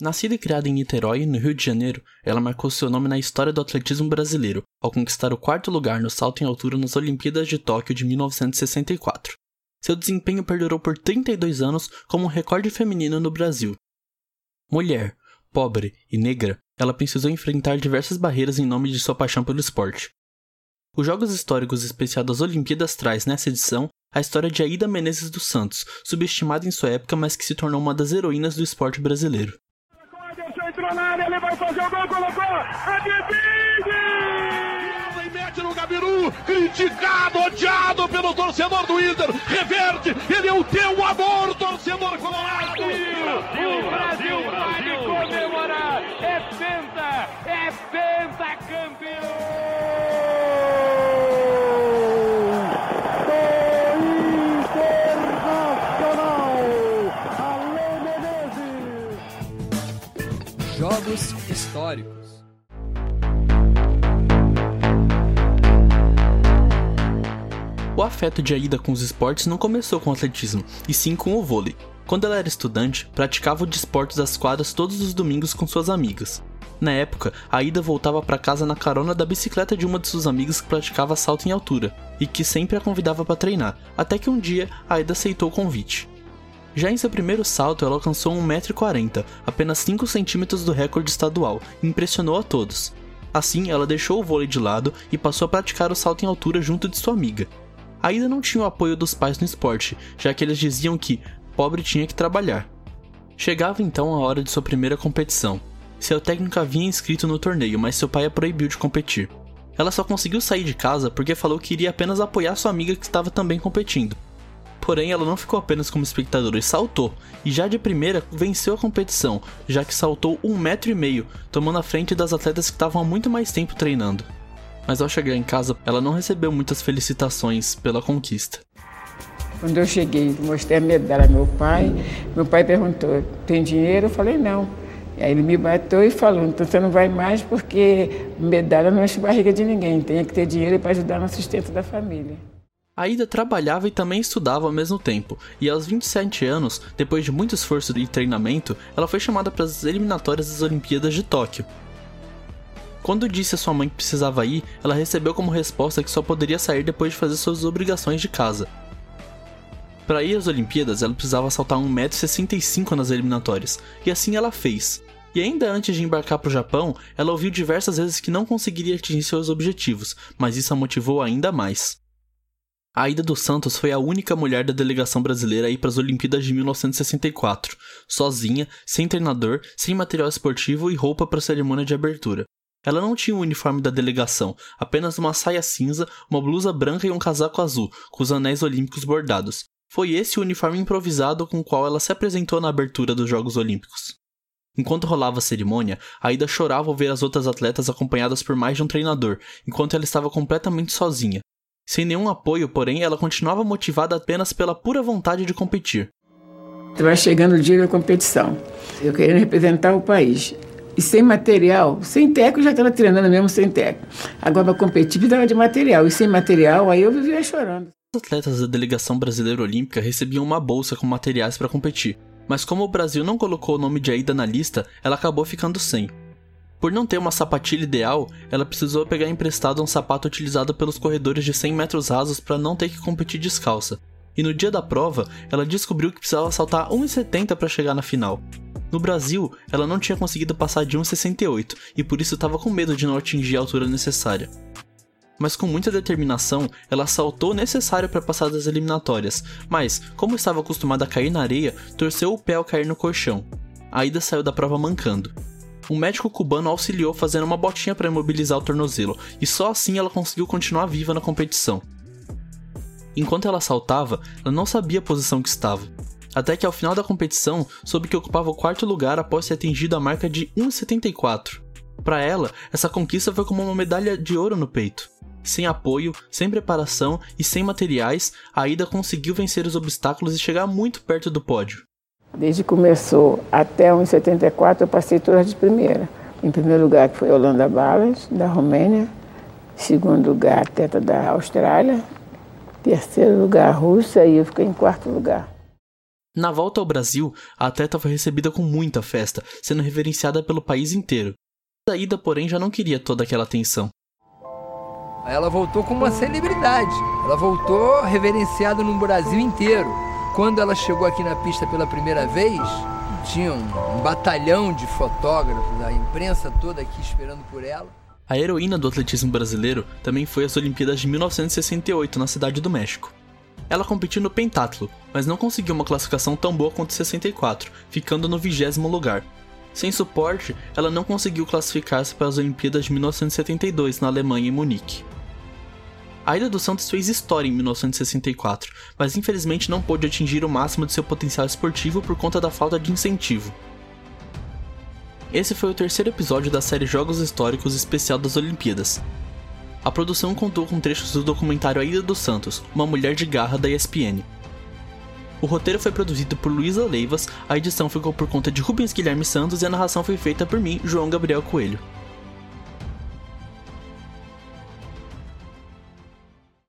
Nascida e criada em Niterói, no Rio de Janeiro, ela marcou seu nome na história do atletismo brasileiro, ao conquistar o quarto lugar no salto em altura nas Olimpíadas de Tóquio de 1964. Seu desempenho perdurou por 32 anos como um recorde feminino no Brasil. Mulher, pobre e negra, ela precisou enfrentar diversas barreiras em nome de sua paixão pelo esporte. Os Jogos Históricos especiais das Olimpíadas traz, nessa edição, a história de Aida Menezes dos Santos, subestimada em sua época, mas que se tornou uma das heroínas do esporte brasileiro entrou na área, ele vai fazer o gol, colocou, adivinhe! E mete no Gabiru, criticado, odiado pelo torcedor do Inter, reverte, ele é o teu amor, torcedor colorado! Brasil, o Brasil, Brasil vai comemorar, é penta, é penta campeão! Jogos históricos. O afeto de Aida com os esportes não começou com o atletismo, e sim com o vôlei. Quando ela era estudante, praticava o desporto das quadras todos os domingos com suas amigas. Na época, Aida voltava para casa na carona da bicicleta de uma de suas amigas que praticava salto em altura e que sempre a convidava para treinar, até que um dia Aida aceitou o convite. Já em seu primeiro salto, ela alcançou 1,40m, apenas 5 centímetros do recorde estadual, e impressionou a todos. Assim, ela deixou o vôlei de lado e passou a praticar o salto em altura junto de sua amiga. Ainda não tinha o apoio dos pais no esporte, já que eles diziam que pobre tinha que trabalhar. Chegava então a hora de sua primeira competição. Seu técnico havia inscrito no torneio, mas seu pai a proibiu de competir. Ela só conseguiu sair de casa porque falou que iria apenas apoiar sua amiga que estava também competindo. Porém, ela não ficou apenas como espectadora e saltou, e já de primeira venceu a competição, já que saltou um metro e meio, tomando a frente das atletas que estavam há muito mais tempo treinando. Mas ao chegar em casa, ela não recebeu muitas felicitações pela conquista. Quando eu cheguei, mostrei a medalha ao meu pai, meu pai perguntou: tem dinheiro? Eu falei: não. Aí ele me bateu e falou: então você não vai mais porque medalha não enche barriga de ninguém, tem que ter dinheiro para ajudar no sustento da família. Aida trabalhava e também estudava ao mesmo tempo, e aos 27 anos, depois de muito esforço e treinamento, ela foi chamada para as eliminatórias das Olimpíadas de Tóquio. Quando disse a sua mãe que precisava ir, ela recebeu como resposta que só poderia sair depois de fazer suas obrigações de casa. Para ir às Olimpíadas, ela precisava saltar 1,65m nas eliminatórias, e assim ela fez. E ainda antes de embarcar para o Japão, ela ouviu diversas vezes que não conseguiria atingir seus objetivos, mas isso a motivou ainda mais. Aida dos Santos foi a única mulher da delegação brasileira a ir para as Olimpíadas de 1964, sozinha, sem treinador, sem material esportivo e roupa para a cerimônia de abertura. Ela não tinha o uniforme da delegação, apenas uma saia cinza, uma blusa branca e um casaco azul, com os anéis olímpicos bordados. Foi esse o uniforme improvisado com o qual ela se apresentou na abertura dos Jogos Olímpicos. Enquanto rolava a cerimônia, Aida chorava ao ver as outras atletas acompanhadas por mais de um treinador, enquanto ela estava completamente sozinha, sem nenhum apoio, porém, ela continuava motivada apenas pela pura vontade de competir. Estava chegando o dia da competição. Eu querendo representar o país. E sem material, sem teco, já estava treinando mesmo sem teco. Agora, para competir, precisava de material. E sem material, aí eu vivia chorando. Os atletas da delegação brasileira olímpica recebiam uma bolsa com materiais para competir. Mas como o Brasil não colocou o nome de Aida na lista, ela acabou ficando sem. Por não ter uma sapatilha ideal, ela precisou pegar emprestado um sapato utilizado pelos corredores de 100 metros rasos para não ter que competir descalça. E no dia da prova, ela descobriu que precisava saltar 1,70 para chegar na final. No Brasil, ela não tinha conseguido passar de 1,68 e por isso estava com medo de não atingir a altura necessária. Mas com muita determinação, ela saltou o necessário para passar das eliminatórias, mas, como estava acostumada a cair na areia, torceu o pé ao cair no colchão. A Ida saiu da prova mancando um médico cubano auxiliou fazendo uma botinha para imobilizar o tornozelo, e só assim ela conseguiu continuar viva na competição. Enquanto ela saltava, ela não sabia a posição que estava. Até que ao final da competição, soube que ocupava o quarto lugar após ter atingido a marca de 1,74. Para ela, essa conquista foi como uma medalha de ouro no peito. Sem apoio, sem preparação e sem materiais, a Ida conseguiu vencer os obstáculos e chegar muito perto do pódio. Desde que começou até 1974, eu passei todas de primeira. Em primeiro lugar, que foi Holanda Balas, da Romênia. Segundo lugar, Teta da Austrália. Terceiro lugar, Rússia. E eu fiquei em quarto lugar. Na volta ao Brasil, a atleta foi recebida com muita festa, sendo reverenciada pelo país inteiro. A ida, porém, já não queria toda aquela atenção. Ela voltou como uma celebridade. Ela voltou reverenciada no Brasil inteiro. Quando ela chegou aqui na pista pela primeira vez, tinha um, batalhão de fotógrafos, a imprensa toda aqui esperando por ela. A heroína do atletismo brasileiro também foi às Olimpíadas de 1968 na cidade do México. Ela competiu no pentatlo, mas não conseguiu uma classificação tão boa quanto 64, ficando no vigésimo lugar. Sem suporte, ela não conseguiu classificar-se para as Olimpíadas de 1972 na Alemanha em Munique. A Ilha dos Santos fez história em 1964, mas infelizmente não pôde atingir o máximo de seu potencial esportivo por conta da falta de incentivo. Esse foi o terceiro episódio da série Jogos Históricos especial das Olimpíadas. A produção contou com trechos do documentário A Ilha dos Santos, Uma Mulher de Garra da ESPN. O roteiro foi produzido por Luísa Leivas, a edição ficou por conta de Rubens Guilherme Santos e a narração foi feita por mim, João Gabriel Coelho.